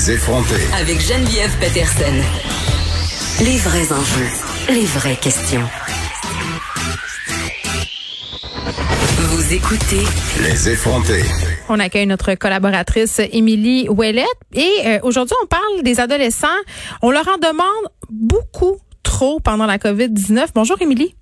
Les effronter. Avec Geneviève Peterson. Les vrais enjeux, les vraies questions. Vous écoutez Les effronter. On accueille notre collaboratrice Émilie Ouellette et euh, aujourd'hui on parle des adolescents. On leur en demande beaucoup trop pendant la COVID-19. Bonjour Émilie.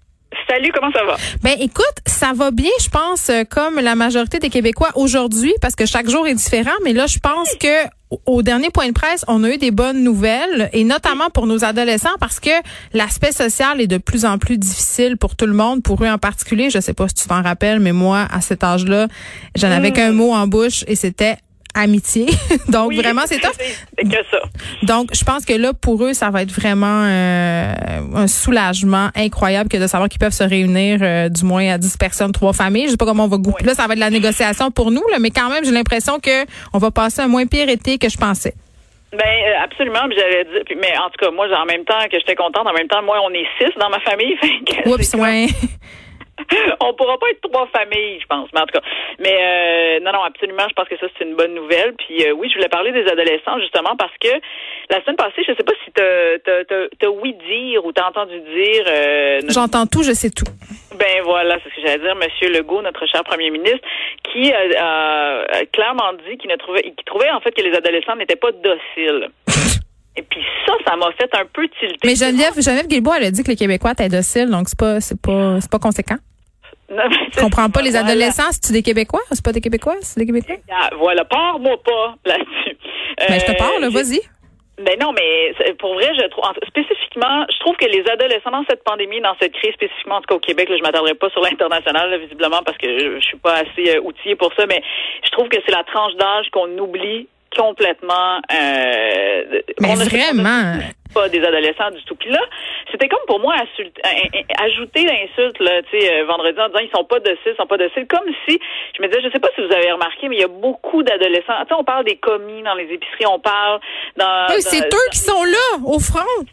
Salut, comment ça va? Ben écoute, ça va bien, je pense, euh, comme la majorité des Québécois aujourd'hui, parce que chaque jour est différent. Mais là, je pense que au dernier point de presse, on a eu des bonnes nouvelles, et notamment pour nos adolescents, parce que l'aspect social est de plus en plus difficile pour tout le monde, pour eux en particulier. Je sais pas si tu t'en rappelles, mais moi, à cet âge-là, j'en avais qu'un mot en bouche, et c'était amitié. Donc Oui, vraiment c'est top. C'est que ça. Donc je pense que là pour eux ça va être vraiment euh, un soulagement incroyable que de savoir qu'ils peuvent se réunir euh, du moins à 10 personnes, trois familles. Je sais pas comment on va goûter. Là ça va être de la négociation pour nous là, mais quand même j'ai l'impression que on va passer un moins pire été que je pensais. Ben euh, absolument, j'avais dit, mais en tout cas, moi, en même temps que j'étais contente, en même temps, moi, on est six dans ma famille. Oups, ouais. on pourra pas être trois familles, je pense. Mais en tout cas, mais euh, non, non, absolument, je pense que ça c'est une bonne nouvelle. Puis euh, oui, je voulais parler des adolescents justement parce que la semaine passée, je sais pas si t'as t'as t'as- t'as oui dire ou t'as entendu dire. euh, notre- J'entends tout, je sais tout. Ben voilà, c'est ce que j'allais dire, Monsieur Legault, notre cher Premier ministre, qui euh, a clairement dit qu'il ne trouvait, qu'il trouvait en fait que les adolescents n'étaient pas dociles. Et puis ça, ça m'a fait un peu tilter. Mais Geneviève, Geneviève Guilbault, elle a dit que les Québécois étaient dociles, donc c'est pas c'est pas c'est pas conséquent. Non, Je comprends pas les voilà. adolescents, c'est-tu des Québécois? C'est pas des Québécois? C'est des Québécois? Ah, Voilà, parle-moi pas là-dessus. Ben, je te Euh, parle, là, j'ai- vas-y. Ben non, mais pour vrai, je trouve en- spécifiquement, je trouve que les adolescents dans cette pandémie, dans cette crise spécifiquement, en tout cas au Québec, là, je m'attarderai pas sur l'international, visiblement, parce que je, je suis pas assez euh, outillée pour ça, mais je trouve que c'est la tranche d'âge qu'on oublie complètement. Euh, Mais vraiment. Pas des adolescents du tout. Puis là, c'était comme pour moi assulte- euh, euh, ajouter l'insulte là, tu sais, euh, vendredi en disant ils sont pas dociles, ils sont pas dociles, comme si je me disais, je sais pas si vous avez remarqué, mais il y a beaucoup d'adolescents. Tu sais, on parle des commis dans les épiceries, on parle dans. C'est dans- eux qui sont là, au front.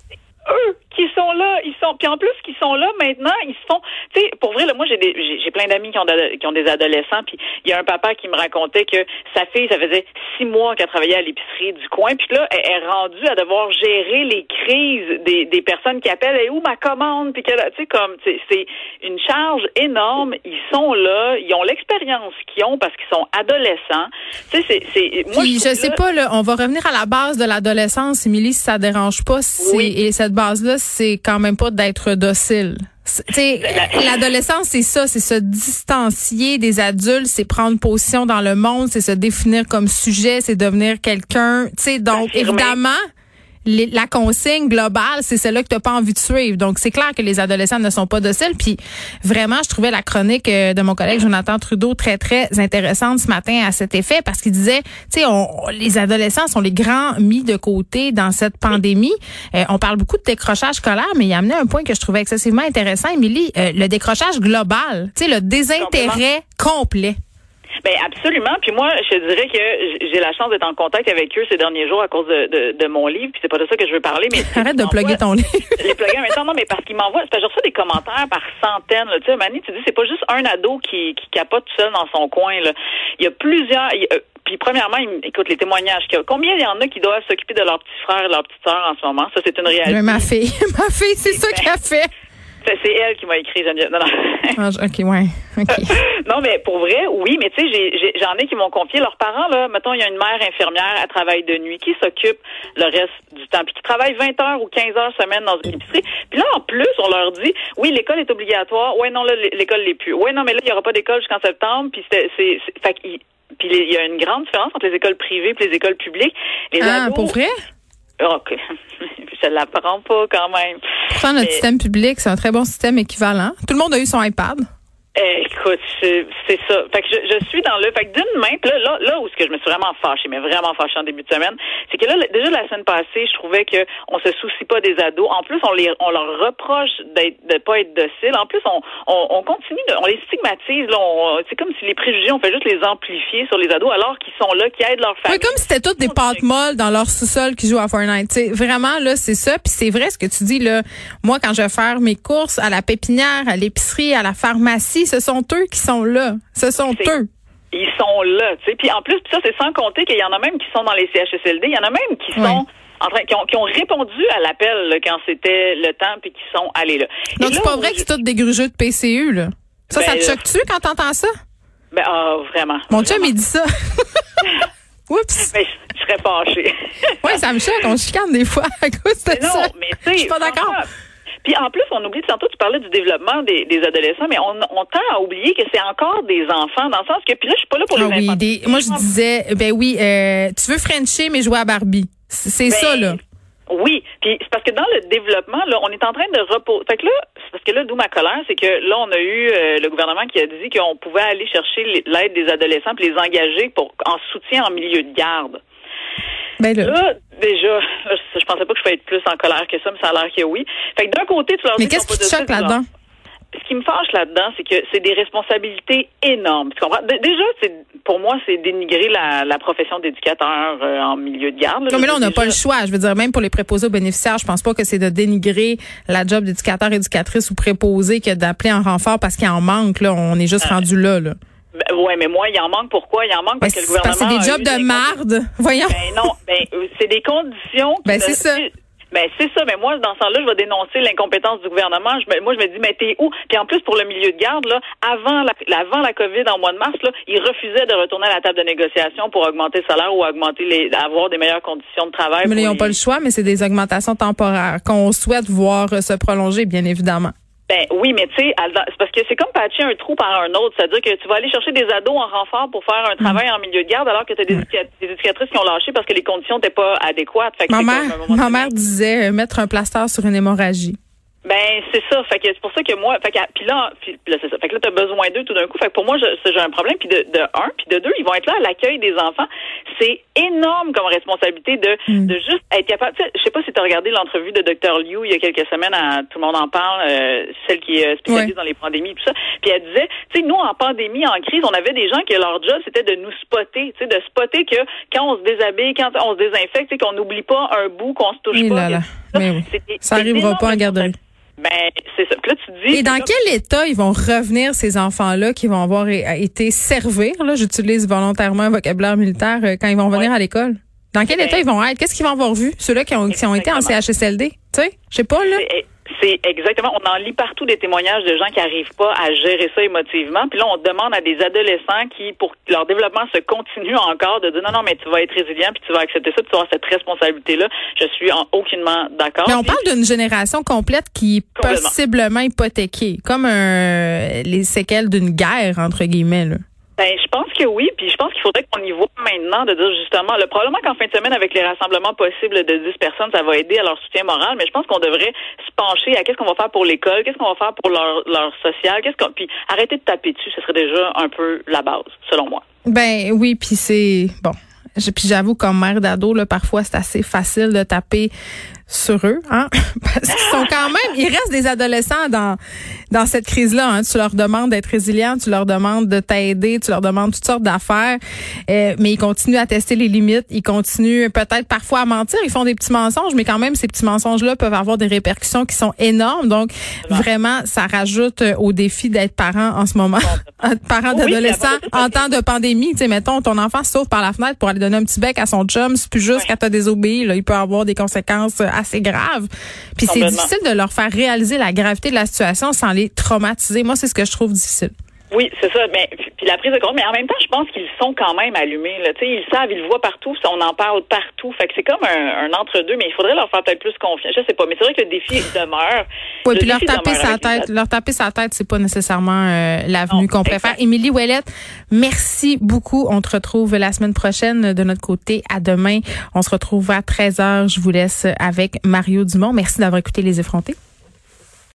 Eux qui sont là, ils sont puis en plus qui sont là maintenant, ils se font tu sais pour vrai là moi j'ai des j'ai j'ai plein d'amis qui ont qui ont des adolescents puis il y a un papa qui me racontait que sa fille ça faisait six mois qu'elle travaillait à l'épicerie du coin puis là elle est rendue à devoir gérer les crises des, des personnes qui appellent et où ma commande puis qu'elle a- tu sais comme c'est une charge énorme, ils sont là, ils ont l'expérience qu'ils ont parce qu'ils sont adolescents. Tu sais c'est c'est moi Puis, je trouve sais là- pas, là, on va revenir à la base de l'adolescence, Émilie, si ça dérange pas. Oui. Et cette base-là, c'est quand même pas d'être docile. L'adolescence, c'est ça, c'est se distancier des adultes, c'est prendre position dans le monde, c'est se définir comme sujet, c'est devenir quelqu'un. Donc Affirmer. évidemment, les- la consigne globale, c'est celle-là que tu pas envie de suivre. Donc, c'est clair que les adolescents ne sont pas dociles. Puis, vraiment, je trouvais la chronique euh, de mon collègue Jonathan Trudeau très, très intéressante ce matin à cet effet parce qu'il disait, tu sais, on- les adolescents sont les grands mis de côté dans cette pandémie. Euh, on parle beaucoup de décrochage scolaire, mais il a amené un point que je trouvais excessivement intéressant, Émilie, euh, le décrochage global, tu sais, le désintérêt complet. Ben absolument. Puis moi, je te dirais que j'ai la chance d'être en contact avec eux ces derniers jours à cause de, de, de mon livre. Puis c'est pas de ça que je veux parler, mais Arrête de plugger ton livre. les plugger en même temps, non, mais parce qu'ils m'envoient, c'est parce que je reçois des commentaires par centaines. Là. Tu sais, Mani, tu dis, c'est pas juste un ado qui, qui capote tout seul dans son coin. Là. Il y a plusieurs. il euh, puis premièrement, il- écoute les témoignages. qu'il y a. Combien il y en a qui doivent s'occuper de leur petit frère et leur petite sœur en ce moment? Ça, c'est une réalité. Mais ma fille, ma fille, c'est ça qu'elle fait. C'est elle qui m'a écrit, Geneviève. Non, non. Ah, OK, ouais. OK. non, mais pour vrai, oui, mais tu sais, j'en ai qui m'ont confié leurs parents, là. Mettons, il y a une mère infirmière à travail de nuit qui s'occupe le reste du temps, puis qui travaille 20 heures ou 15 heures semaine dans une épicerie. Puis là, en plus, on leur dit, oui, l'école est obligatoire. Ouais, non, là, l'é- l'école l'est plus. Ouais, non, mais là, il n'y aura pas d'école jusqu'en septembre. Puis c'est, fait il y a une grande différence entre les écoles privées et les écoles publiques. Les Ah, ados- pour vrai? OK. Je l'apprends pas quand même. Pourtant, notre Mais- système public, c'est un très bon système équivalent. Tout le monde a eu son iPad. Eh, écoute, c'est c'est ça. Fait que je, je suis dans le. Fait que d'une main, là, là, là où ce que je me suis vraiment fâchée, mais vraiment fâchée en début de semaine, c'est que là, déjà la semaine passée, je trouvais que on se soucie pas des ados. En plus, on les, on leur reproche d'être, de pas être dociles. En plus, on, on, on continue, de, on les stigmatise. Là, on- c'est comme si les préjugés, on fait juste les amplifier sur les ados, alors qu'ils sont là, qui aident leur famille. comme si c'était toutes des pâtes molles dans leur sous-sol qui jouent à Fortnite. T'sais, vraiment, là, c'est ça. Puis c'est vrai ce que tu dis, là. Moi, quand je vais faire mes courses à la pépinière, à l'épicerie, à la pharmacie, ce sont eux qui sont là. Ce sont eux. Ils sont là, tu sais. Puis en plus, ça, c'est sans compter qu'il y en a même qui sont dans les CHSLD. Il y en a même qui sont en train, qui ont, qui ont répondu à l'appel quand c'était le temps, puis qui sont allés là. Donc, c'est pas vrai je- que c'est tous des grugeux de PCU, là. Ça, ça Ben, te choque-tu quand t'entends ça? Ben, ah, vraiment. Mon chum, il dit ça. Oups. Ben, je je serais fâchée. Oui, ça me choque. On se chicane des fois à cause de Mais non, ça. mais. Je suis pas d'accord. Puis en plus, on oublie, tantôt tu parlais du développement des, des adolescents, mais on, on tend à oublier que c'est encore des enfants, dans le sens que, puis là, je suis pas là pour Ah les oui, enfants. des- moi je disais, ben oui, euh, tu veux Frencher mais jouer à Barbie. C'est Ben, ça là. Oui, puis c'est parce que dans le développement, là, on est en train de reposer. Fait que là, c'est parce que là, d'où ma colère, c'est que là, on a eu euh, le gouvernement qui a dit qu'on pouvait aller chercher l'aide des adolescents puis les engager pour en soutien en milieu de garde. Ben là. Là, déjà, je, je pensais pas que je pouvais être plus en colère que ça, mais ça a l'air que oui. Fait que d'un côté, tu leur Mais qu'est-ce qui te choque là-dedans? ce qui me fâche là-dedans, c'est que c'est des responsabilités énormes. Tu comprends? Dé- Déjà, c'est pour moi, c'est dénigrer la, la profession d'éducateur euh, en milieu de garde. Non, mais là, on n'a pas le choix. Je veux dire, même pour les préposés aux bénéficiaires, je pense pas que c'est de dénigrer la job d'éducateur, éducatrice ou préposé que d'appeler en renfort parce qu'il en manque. Là, on est juste rendu là. là. Ben, ouais, mais moi, il en manque pourquoi? Il en manque Ben, parce que le gouvernement. c'est des jobs de marde. Voyons. Ben non, ben euh, c'est des conditions. Ben, c'est ça. Ben c'est ça, mais moi dans ce temps-là, je vais dénoncer l'incompétence du gouvernement. Je moi je me dis mais t'es où? Puis en plus pour le milieu de garde là, avant la avant la Covid en mois de mars là, ils refusaient de retourner à la table de négociation pour augmenter le salaire ou augmenter les avoir des meilleures conditions de travail. Mais ils n'ont pas le choix, mais c'est des augmentations temporaires qu'on souhaite voir se prolonger, bien évidemment. Ben oui, mais tu sais, c'est parce que c'est comme patcher un trou par un autre. C'est-à-dire que tu vas aller chercher des ados en renfort pour faire un travail en milieu de garde alors que tu as des, éduca- des éducatrices qui ont lâché parce que les conditions n'étaient pas adéquates. Fait que Ma mère, ma mère disait euh, mettre un plaster sur une hémorragie. Ben c'est ça, fait que c'est pour ça que moi, fait que puis là, puis là c'est ça, fait que là t'as besoin d'eux tout d'un coup, fait que pour moi j'ai un problème, puis de, de un, puis de deux, ils vont être là à l'accueil des enfants, c'est énorme comme responsabilité de Mm. de juste être capable. Je sais pas si t'as regardé l'entrevue de Dr Liu il y a quelques semaines, à, tout le monde en parle, euh, celle qui est spécialisée Ouais. dans les pandémies, tout ça, puis elle disait, tu sais, nous en pandémie, en crise, on avait des gens que leur job c'était de nous spotter, tu sais, de spotter que quand on se déshabille, quand on se désinfecte, tu sais, qu'on n'oublie pas un bout, qu'on se touche Oui, pas. là, là. que- Mais oui. Ça arrivera pas en garderie. Ben, c'est ça. Puis là, tu te dis. Et dans quel état ils vont revenir, ces enfants-là, qui vont avoir été servir, là, j'utilise volontairement un vocabulaire militaire, euh, quand ils vont revenir Ouais. à l'école? Dans quel Ben, état ils vont être? Qu'est-ce qu'ils vont avoir vu? Ceux-là qui ont, qui ont été en. CHSLD? Tu sais, je sais pas, là. C'est exactement. On en lit partout des témoignages de gens qui arrivent pas à gérer ça émotivement. Puis là, on demande à des adolescents qui, pour que leur développement se continue encore, de dire non, non, mais tu vas être résilient, puis tu vas accepter ça, puis tu vas avoir cette responsabilité-là. Je suis en aucunement d'accord. Mais on parle d'une génération complète qui est possiblement hypothéquée, comme un, les séquelles d'une guerre, entre guillemets, là. Ben, je pense que oui, puis je pense qu'il faudrait qu'on y voit maintenant de dire justement, le probablement qu'en fin de semaine, avec les rassemblements possibles de 10 personnes, ça va aider à leur soutien moral, mais je pense qu'on devrait se pencher à qu'est-ce qu'on va faire pour l'école, qu'est-ce qu'on va faire pour leur, leur social, qu'est-ce qu'on, puis arrêter de taper dessus, ce serait déjà un peu la base, selon moi. Ben oui, puis c'est bon. Puis j'avoue, comme mère d'ado, là, parfois c'est assez facile de taper sur eux, hein, parce qu'ils sont quand même, il reste des adolescents dans dans cette crise-là. Hein. Tu leur demandes d'être résilients, tu leur demandes de t'aider, tu leur demandes toutes sortes d'affaires, euh, mais ils continuent à tester les limites, ils continuent peut-être parfois à mentir, ils font des petits mensonges, mais quand même ces petits mensonges-là peuvent avoir des répercussions qui sont énormes. Donc vraiment, ça rajoute euh, au défi d'être parent en ce moment, parent Oui, d'adolescents puis après, en temps de pandémie. Tu sais, mettons ton enfant sauve par la fenêtre pour aller donner un petit bec à son chum, c'est plus juste quand t'as désobéi, là, il peut avoir des conséquences euh, assez graves. Puis c'est difficile de leur faire réaliser la gravité de la situation sans les traumatiser. Moi, c'est ce que je trouve difficile. Oui, c'est ça. Mais puis la prise de compte, mais en même temps, je pense qu'ils sont quand même allumés. Là. Tu sais, ils savent, ils le voient partout. On en parle partout. Fait que c'est comme un, un entre-deux, mais il faudrait leur faire peut-être plus confiance. Je sais pas, mais c'est vrai que le défi demeure. Oui, Le puis leur taper sa tête, leur taper sa tête, c'est pas nécessairement euh, l'avenue qu'on préfère. Émilie Ouellette, merci beaucoup. On te retrouve la semaine prochaine de notre côté. À demain, on se retrouve à 13h. Je vous laisse avec Mario Dumont. Merci d'avoir écouté les effrontés.